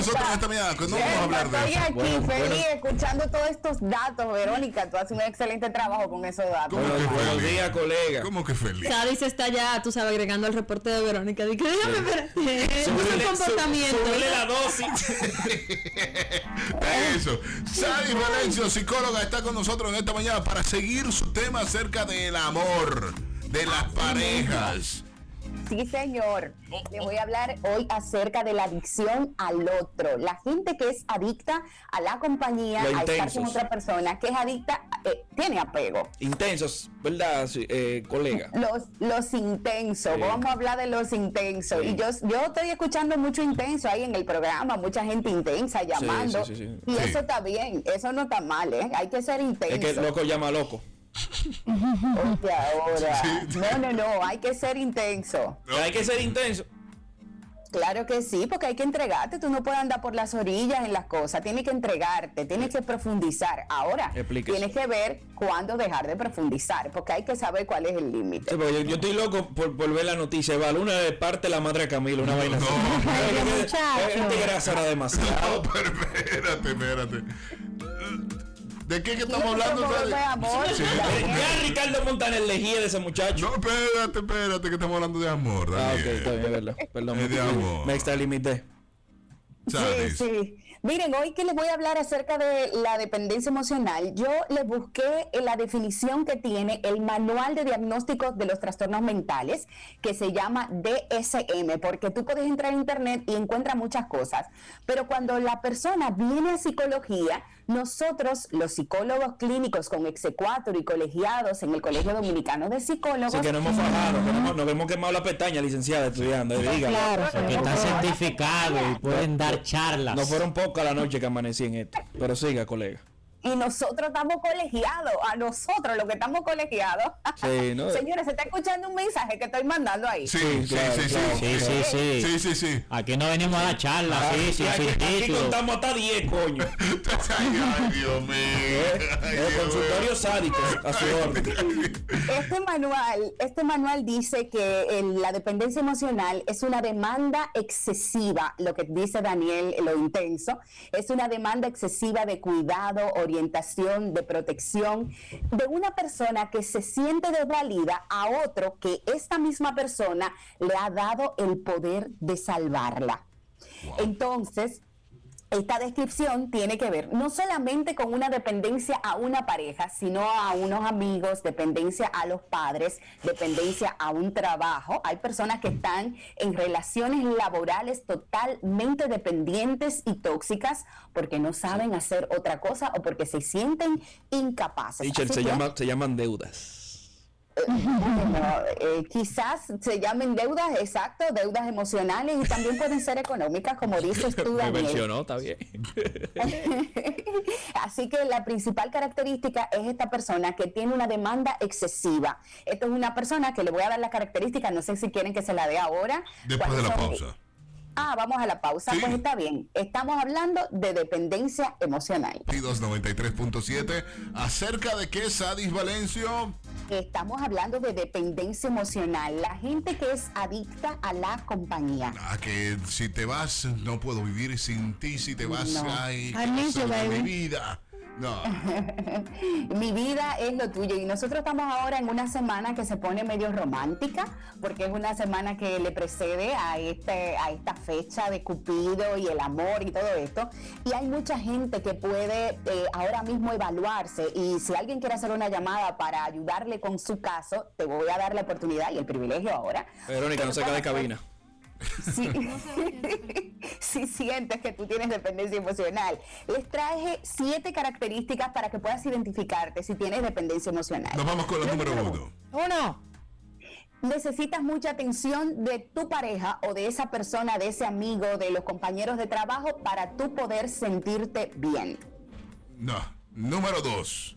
nosotros esta mañana, que no vamos a hablar de Estoy eso. aquí Bueno, feliz bueno. escuchando todos estos datos, Verónica. Tú haces un excelente trabajo con esos datos. ¿Cómo que Buenos días, colega. ¿Cómo que feliz? Sadie se está ya, tú sabes, agregando al reporte de Verónica. Dice, déjame ver. Súbele- un comportamiento. sú- súbele la dosis. Eso. Sally Valencio, psicóloga, está con nosotros en esta mañana para seguir su tema acerca del amor, de las parejas. Sí, señor. Oh, Le voy a hablar hoy acerca de la adicción al otro. La gente que es adicta a la compañía, a estar con otra persona, que es adicta, eh, tiene apego. Intensos, ¿verdad, eh, colega? Los, los intensos, Sí. vamos a hablar de los intensos. Sí. Y yo, yo estoy escuchando mucho intenso ahí en el programa, mucha gente intensa llamando. sí, sí, sí. Y eso está bien, eso no está mal, ¿eh? Hay que ser intenso. Es que loco llama loco. Oye, ahora. Sí. No, no, no, hay que ser intenso. Hay que ser intenso. Claro que sí, porque hay que entregarte. Tú no puedes andar por las orillas en las cosas. Tienes que entregarte, tienes que profundizar. Ahora, Explíquese. tienes que ver cuándo dejar de profundizar, porque hay que saber cuál es el límite. Sí, yo, yo estoy loco por, por ver la noticia. Eva Luna de parte la madre de Camilo, una vaina así. No. Que- muchacho. Este grasa era demasiado. No, pero espérate, espérate. ¿De qué que estamos hablando? ya. Eh, Ricardo Montaner elegía de ese muchacho. No, espérate, espérate, que estamos hablando de amor. Ah, ok, está bien, verdad. Perdón, Es de me, amor. me extralimité. Sí, sí. Miren, hoy que les voy a hablar acerca de la dependencia emocional, yo les busqué en la definición que tiene el Manual de Diagnósticos de los Trastornos Mentales, que se llama DSM, porque tú puedes entrar a internet y encuentras muchas cosas. Pero cuando la persona viene a psicología, nosotros, los psicólogos clínicos con exequatur y colegiados en el Colegio Dominicano de Psicólogos, Así que no hemos fajado, que no hemos- nos hemos quemado la pestaña, licenciada, estudiando. Diga. Claro, que están certificados y pueden dar charlas. No fueron pocas la noche que amanecí en esto. Pero siga, colega. Y nosotros estamos colegiados, a nosotros los que estamos colegiados. Sí, ¿no? Señores, se está escuchando un mensaje que estoy mandando ahí. Sí, Sí, sí, claro, sí, sí. claro. Sí, sí, sí. Sí, sí, sí. Aquí no venimos a dar charlas, sí, sí, Ah, aquí, contamos hasta 10, coño. Ay, Dios mío. Ay, El Dios consultorio sádico a su orden. Este manual, este manual dice que el- la dependencia emocional es una demanda excesiva, lo que dice Daniel, lo intenso, es una demanda excesiva de cuidado, orientación, de protección de una persona que se siente desvalida a otro que esta misma persona le ha dado el poder de salvarla. Entonces, esta descripción tiene que ver no solamente con una dependencia a una pareja, sino a unos amigos, dependencia a los padres, dependencia a un trabajo. Hay personas que están en relaciones laborales totalmente dependientes y tóxicas porque no saben hacer otra cosa o porque se sienten incapaces. Así se, que, llama, se llaman deudas. Bueno, eh, quizás se llamen deudas, exacto, deudas emocionales y también pueden ser económicas, como dices tú, Me Daniel. mencionó, está bien. Así que la principal característica es esta persona que tiene una demanda excesiva. Esto es una persona que le voy a dar la característica, no sé si quieren que se la dé ahora. Después de ¿Cuáles la son? pausa. Ah, vamos a la pausa. Sí. Pues está bien. Estamos hablando de dependencia emocional. 9293.7 acerca de qué Sadis Valencio Estamos hablando de dependencia emocional. La gente que es adicta a la compañía. a que si te vas no puedo vivir sin ti si te vas No. ay mi vida no. Mi vida es lo tuyo. Y nosotros estamos ahora en una semana que se pone medio romántica porque es una semana que le precede a este a esta fecha de Cupido y el amor y todo esto. Y hay mucha gente que puede eh, ahora mismo evaluarse. Y si alguien quiere hacer una llamada para ayudarle con su caso te voy a dar la oportunidad y el privilegio ahora. Verónica, no cae de cabina. Si, si sientes que tú tienes dependencia emocional, les traje siete características para que puedas identificarte si tienes dependencia emocional. nos vamos con la número uno Uno. Necesitas mucha atención de tu pareja o de esa persona, de ese amigo, de los compañeros de trabajo para tú poder sentirte bien. no número dos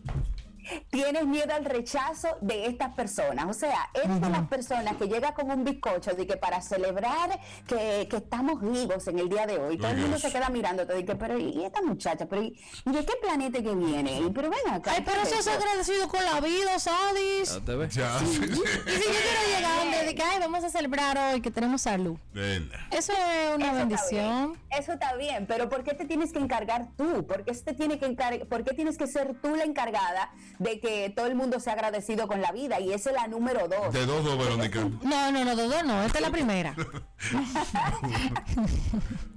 tienes miedo al rechazo de estas personas. O sea, eres de las personas que llega con un bizcocho de que para celebrar que, que estamos vivos en el día de hoy, todo el mundo se queda mirándote de que, pero ¿y esta muchacha? Pero ¿y y de qué planeta que viene? Y, pero ven acá. Ay, pero ¿qué eso es agradecido con la vida, Sadis. Ya te ves. Ya, sí. Y si yo quiero llegar de que, ay, vamos a celebrar hoy que tenemos salud. Ven. Eso es una Eso está bendición. bien, Eso está bien, pero ¿por qué te tienes que encargar tú? ¿Por qué, te tiene que encar- ¿Por qué tienes que ser tú la encargada de que todo el mundo sea agradecido con la vida? Y esa es la número dos. De dos, dos, Verónica. No, no, no, Dodo, no. Esta es la primera.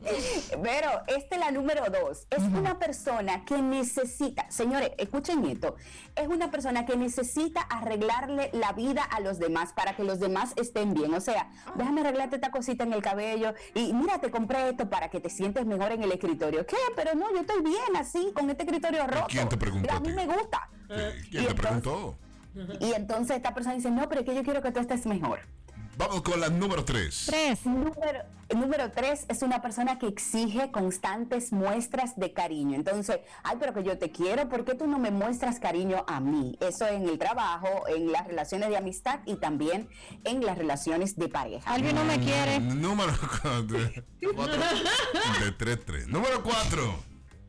Pero esta es la número dos. Es una persona que necesita, señores, escuchen esto, es una persona que necesita arreglarle la vida a los demás para que los demás estén bien. O sea, déjame arreglarte esta cosita en el cabello y mira, te compré esto para que te sientes mejor en el escritorio. ¿Qué? Pero no, yo estoy bien así, con este escritorio roto. quién te preguntó A a mí me gusta. Y ¿Quién te entonces- preguntó? Y entonces esta persona dice, no, pero es que yo quiero que tú estés mejor. Vamos con la número tres. Tres. Número, número tres es una persona que exige constantes muestras de cariño. Entonces, ay, pero que yo te quiero, ¿por qué tú no me muestras cariño a mí? Eso en el trabajo, en las relaciones de amistad y también en las relaciones de pareja. Alvin no me quiere. Número cuatro. De tres, tres. Número cuatro.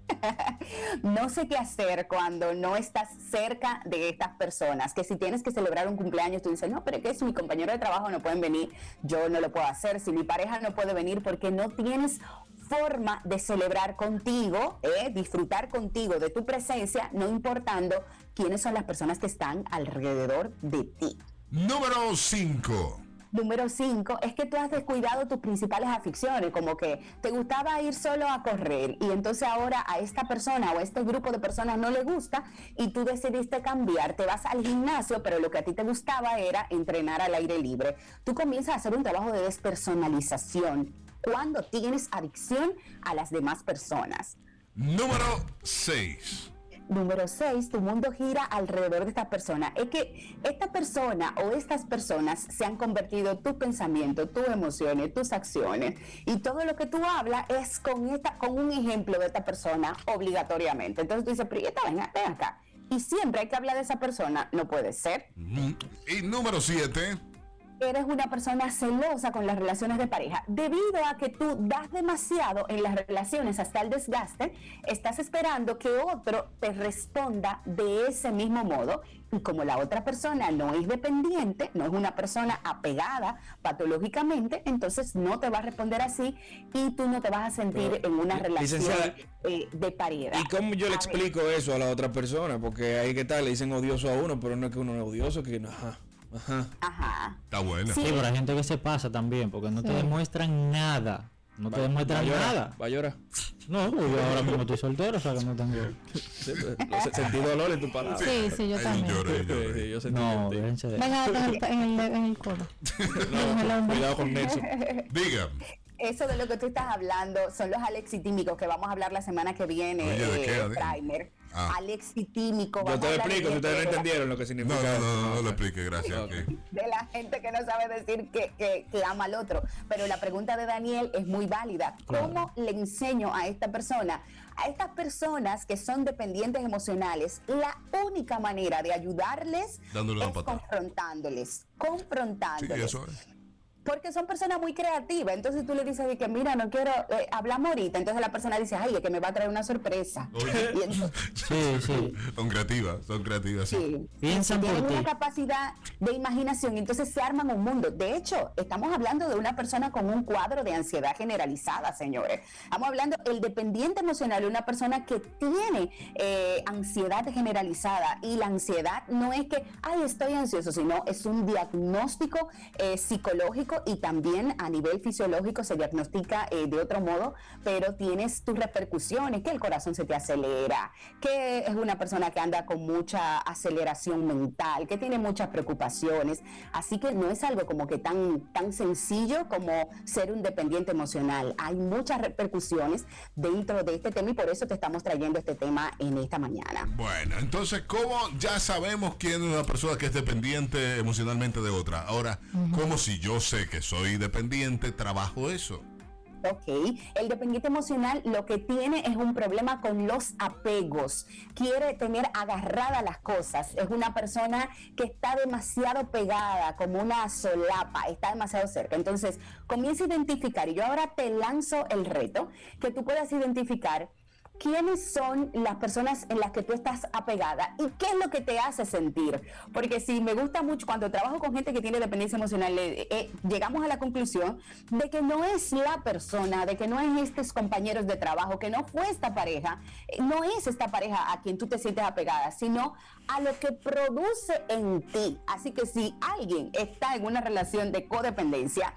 No sé qué hacer cuando no estás cerca de estas personas. Que si tienes que celebrar un cumpleaños, tú dices, no, pero es que si mi compañero de trabajo no pueden venir, yo no lo puedo hacer. Si mi pareja no puede venir porque no tienes forma de celebrar contigo, ¿eh? disfrutar contigo de tu presencia, no importando quiénes son las personas que están alrededor de ti. Número cinco. Número cinco es que tú has descuidado tus principales aficiones, como que te gustaba ir solo a correr y entonces ahora a esta persona o a este grupo de personas no le gusta y tú decidiste cambiar, te vas al gimnasio, pero lo que a ti te gustaba era entrenar al aire libre. Tú comienzas a hacer un trabajo de despersonalización cuando tienes adicción a las demás personas. Número seis. Número 6, tu mundo gira alrededor de esta persona. Es que esta persona o estas personas se han convertido tus pensamientos, tus emociones, tus acciones y todo lo que tú hablas es con esta, con un ejemplo de esta persona obligatoriamente. Entonces tú dices, pero ¿y esta vaina? ven acá. Y siempre hay que hablar de esa persona, no puede ser. Y número siete. Eres una persona celosa con las relaciones de pareja. Debido a que tú das demasiado en las relaciones hasta el desgaste, estás esperando que otro te responda de ese mismo modo. Y como la otra persona no es dependiente, no es una persona apegada patológicamente, entonces no te va a responder así y tú no te vas a sentir Pero, en una relación eh, de pareja. ¿Y cómo yo le ver. explico eso a la otra persona? Porque ahí que tal, le dicen odioso a uno, pero no es que uno es odioso, que no, ajá, ajá. Ajá. Está buena. Sí. Sí, pero hay gente que se pasa también, porque no te demuestran nada. No te demuestran nada. Va a llorar. No, pues yo ahora mismo estoy soltero, o sea que no tengo. Sí, pues, sentí dolor en tu palabra. Sí, sí, yo Ay, también. lloré, Sí, lloré. sí, yo sentí No, déjense de. Venga, en el, en el, en el codo. No, cuidado con Nelson. Diga. Eso de lo que tú estás hablando son los alexitímicos que vamos a hablar la semana que viene. Oye, ¿de qué? eh, ¿De- primer. Ah. Alexitímico. Yo te lo explico si ustedes no entendieron lo que No, significa. no, no, no, no Ok. lo explique, gracias. De la gente que no sabe decir que, que- que ama al otro. Pero la pregunta de Daniel es muy válida. ¿Cómo le enseño a esta persona, a estas personas que son dependientes emocionales, la única manera de ayudarles Dándole es patada. confrontándoles? Sí, Confrontándoles. eso es. Porque son personas muy creativas. Entonces tú le dices de que, mira, no quiero, eh, hablamos ahorita. Entonces la persona dice, ay, es que me va a traer una sorpresa. Oye. Y entonces, Sí, sí. Son creativas, son creativas. Sí. Piensan Tienen una capacidad de imaginación y entonces se arman un mundo. De hecho, estamos hablando de una persona con un cuadro de ansiedad generalizada, señores. Estamos hablando el dependiente emocional, una persona que tiene eh, ansiedad generalizada y la ansiedad no es que, ay, estoy ansioso, sino es un diagnóstico eh, psicológico y también a nivel fisiológico se diagnostica eh, de otro modo, pero tienes tus repercusiones, que el corazón se te acelera, que es una persona que anda con mucha aceleración mental, que tiene muchas preocupaciones, así que no es algo como que tan, tan sencillo como ser un dependiente emocional. Hay muchas repercusiones dentro de este tema y por eso te estamos trayendo este tema en esta mañana. Bueno, entonces, ¿cómo ya sabemos quién es una persona que es dependiente emocionalmente de otra? Ahora, ¿cómo si yo sé que soy dependiente, trabajo eso? Ok, el dependiente emocional lo que tiene es un problema con los apegos. Quiere tener agarrada las cosas. Es una persona que está demasiado pegada, como una solapa, está demasiado cerca. Entonces, comienza a identificar, y yo ahora te lanzo el reto, que tú puedas identificar quiénes son las personas en las que tú estás apegada y qué es lo que te hace sentir. Porque si me gusta mucho, cuando trabajo con gente que tiene dependencia emocional, eh, eh, llegamos a la conclusión de que no es la persona, de que no es estos compañeros de trabajo, que no fue esta pareja, eh, no es esta pareja a quien tú te sientes apegada, sino a lo que produce en ti. Así que si alguien está en una relación de codependencia,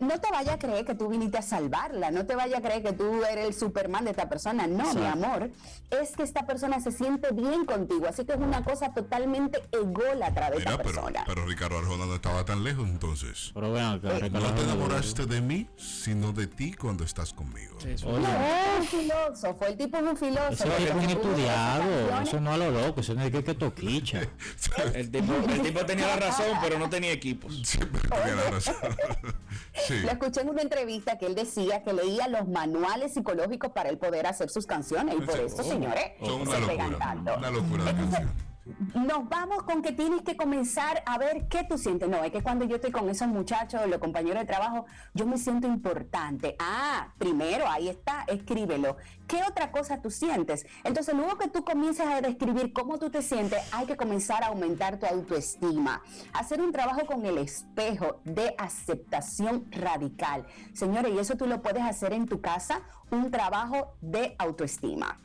no te vaya a creer que tú viniste a salvarla, no te vaya a creer que tú eres el Superman de esta persona, no mi amor, es que esta persona se siente bien contigo. Así que es una cosa totalmente ególatra de esta persona. Pero, Ricardo Arjona no estaba tan lejos entonces. Pero vean, eh, no te enamoraste de mí, sino de ti cuando estás conmigo. Sí, no, es un filósofo, el tipo es un filósofo. Eso es un estudiado, eso no a lo loco, eso no es que, que toquicha. el, tipo, el tipo tenía la razón, pero no tenía equipos. Siempre tenía la razón. sí. Lo escuché en una entrevista que él decía que leía los manuales psicológicos para él poder hacer sus canciones y por eso, señores, se pegan tanto. Una locura de canción nos vamos con que tienes que comenzar a ver qué tú sientes. No, es que cuando yo estoy con esos muchachos, los compañeros de trabajo, yo me siento importante. Ah, primero, ahí está, escríbelo. ¿Qué otra cosa tú sientes? Entonces, luego que tú comiences a describir cómo tú te sientes, hay que comenzar a aumentar tu autoestima. Hacer un trabajo con el espejo de aceptación radical. Señores, y eso tú lo puedes hacer en tu casa, un trabajo de autoestima.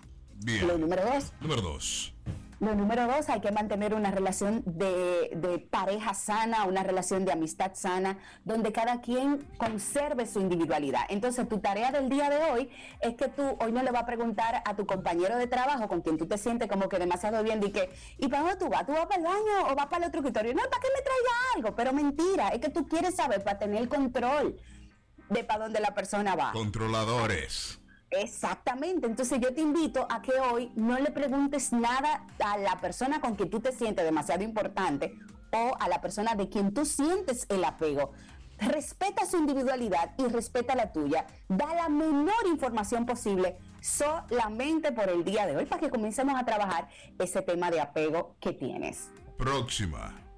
Bien. Lo número dos. Número dos. Lo número dos, hay que mantener una relación de, pareja sana, una relación de amistad sana, donde cada quien conserve su individualidad. Entonces, tu tarea del día de hoy es que tú hoy no le vas a preguntar a tu compañero de trabajo con quien tú te sientes como que demasiado bien, de que, ¿y para dónde tú vas? ¿Tú vas para el baño o vas para el otro escritorio? No, ¿para qué me traiga algo? Pero mentira, es que tú quieres saber para tener el control de para dónde la persona va. Controladores. Exactamente, entonces yo te invito a que hoy no le preguntes nada a la persona con quien tú te sientes demasiado importante o a la persona de quien tú sientes el apego. Respeta su individualidad y respeta la tuya. Da la menor información posible solamente por el día de hoy para que comencemos a trabajar ese tema de apego que tienes. Próxima.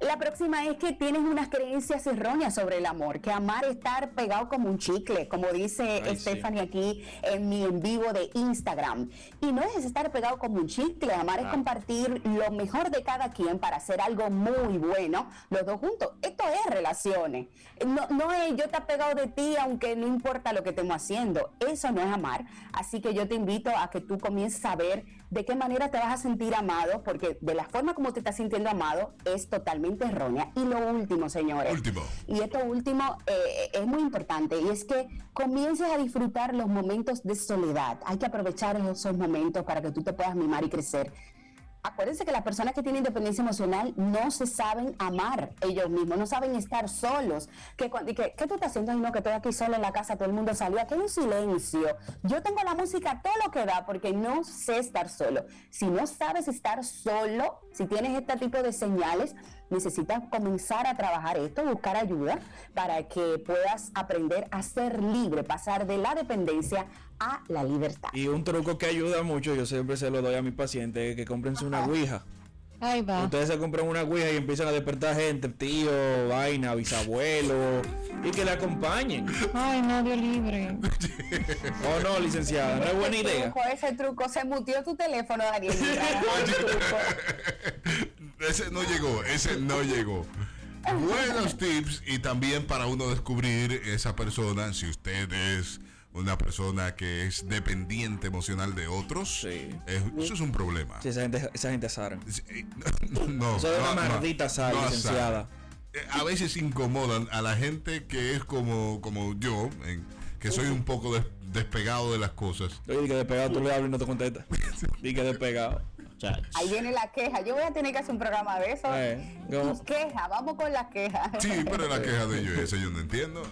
La próxima es que tienes unas creencias erróneas sobre el amor, que amar es estar pegado como un chicle, como dice Stephanie aquí en mi en vivo de Instagram. Y no es estar pegado como un chicle, amar es ah. compartir lo mejor de cada quien para hacer algo muy bueno, los dos juntos. Esto es relaciones. No, no es yo te pegado de ti aunque no importa lo que estemos haciendo. Eso no es amar. Así que yo te invito a que tú comiences a ver de qué manera te vas a sentir amado, porque de la forma como te estás sintiendo amado es totalmente errónea. Y lo último, señores. Último. Y esto último eh, es muy importante, y es que comiences a disfrutar los momentos de soledad. Hay que aprovechar esos momentos para que tú te puedas mimar y crecer acuérdense que las personas que tienen independencia emocional no se saben amar ellos mismos, no saben estar solos. ¿Qué tú estás haciendo? no, que estoy aquí solo en la casa, todo el mundo salió. Aquí hay un silencio. Yo tengo la música todo lo que da porque no sé estar solo. Si no sabes estar solo, si tienes este tipo de señales, necesitas comenzar a trabajar esto, buscar ayuda para que puedas aprender a ser libre, pasar de la dependencia a la libertad. Y un truco que ayuda mucho, yo siempre se lo doy a mis pacientes, es que comprense una ouija. Ahí va. Ustedes se compran una ouija y empiezan a despertar gente, tío, vaina, bisabuelo, y que le acompañen. Ay, nadie libre. oh no, licenciada, no es buena idea. ese truco, se mutió tu teléfono, Daniel. ese no llegó, ese no llegó. Buenos tips y también para uno descubrir esa persona, si usted es una persona que es dependiente emocional de otros, sí. eso es un problema. Sí, esa gente, esa gente sara. no, eso es una maldita sal, licenciada. Eh, a veces incomodan a la gente que es como, como yo, que soy un poco despegado de las cosas. Oye, que despegado tú le hablas y no te contestas. y que despegado. Ahí viene la queja. Yo voy a tener que hacer un programa de eso. Eh, queja, vamos con la queja. Sí, pero la queja de ellos, eso yo no entiendo.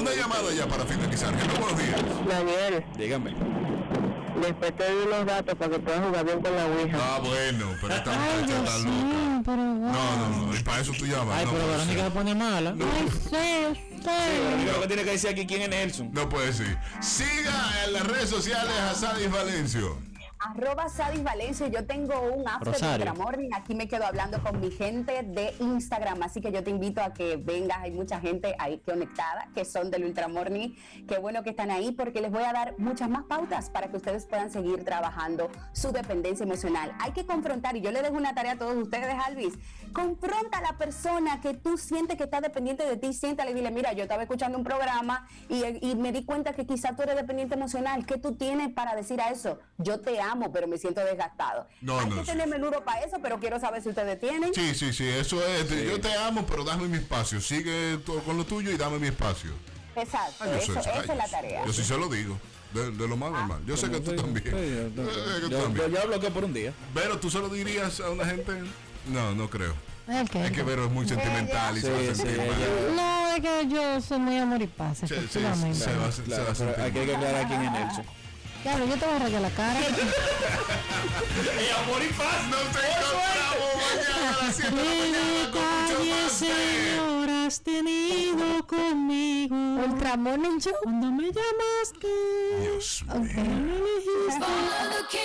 Una llamada ya para finalizar. buenos días. Daniel. Dígame. Después te doy los datos para que puedas jugar bien con la Ouija. Ah, bueno, pero esta muchacha está loca. No, no, no, y para eso tú llamas. Ay, no, pero Verónica se pone mala. No. Ay, sí. Lo único que tiene que decir aquí quién es Nelson. No puede ser. Siga en las redes sociales a Sadis Valencio. Arroba Sadis Valencia, yo tengo un after Rosario. Ultra Morning, aquí me quedo hablando con mi gente de Instagram, así que yo te invito a que vengas, hay mucha gente ahí conectada que son del Ultra Morning, qué bueno que están ahí porque les voy a dar muchas más pautas para que ustedes puedan seguir trabajando su dependencia emocional. Hay que confrontar, y yo le dejo una tarea a todos ustedes, Alvis, confronta a la persona que tú sientes que está dependiente de ti, siéntale y dile, mira, yo estaba escuchando un programa y, y me di cuenta que quizá tú eres dependiente emocional, ¿qué tú tienes para decir a eso? Yo te amo, pero me siento desgastado. No, Hay no, que sí. tener menudo para eso, pero quiero saber si ustedes tienen. Sí, sí, sí, eso es. Yo te amo, pero dame mi espacio. Sigue con lo tuyo y dame mi espacio. Exacto, Ah, eso, soy- esa ay, es la tarea. Ah. Yo sí se lo digo. De, de lo más normal. Yo sé que tú Sí, también. sí, yo- Yo yo- también. yo- Yo bloqueo por un día. Pero tú se lo dirías a una gente. No, no creo. Ok. Es que Vero es muy sentimental y se va a Sí, sí, sentir mal. No, es que yo soy muy amor y paz, Sí, sí, se va a- se Claro, va a sentir hay que aclarar quién es Nelson. Claro, yo te voy a rayar la cara. Y amor y paz. Nos encontramos mañana a las 7 de la mañana con has tenido conmigo. Ultra Morning Show. Cuando me llamaste. Dios mío. Me elegiste.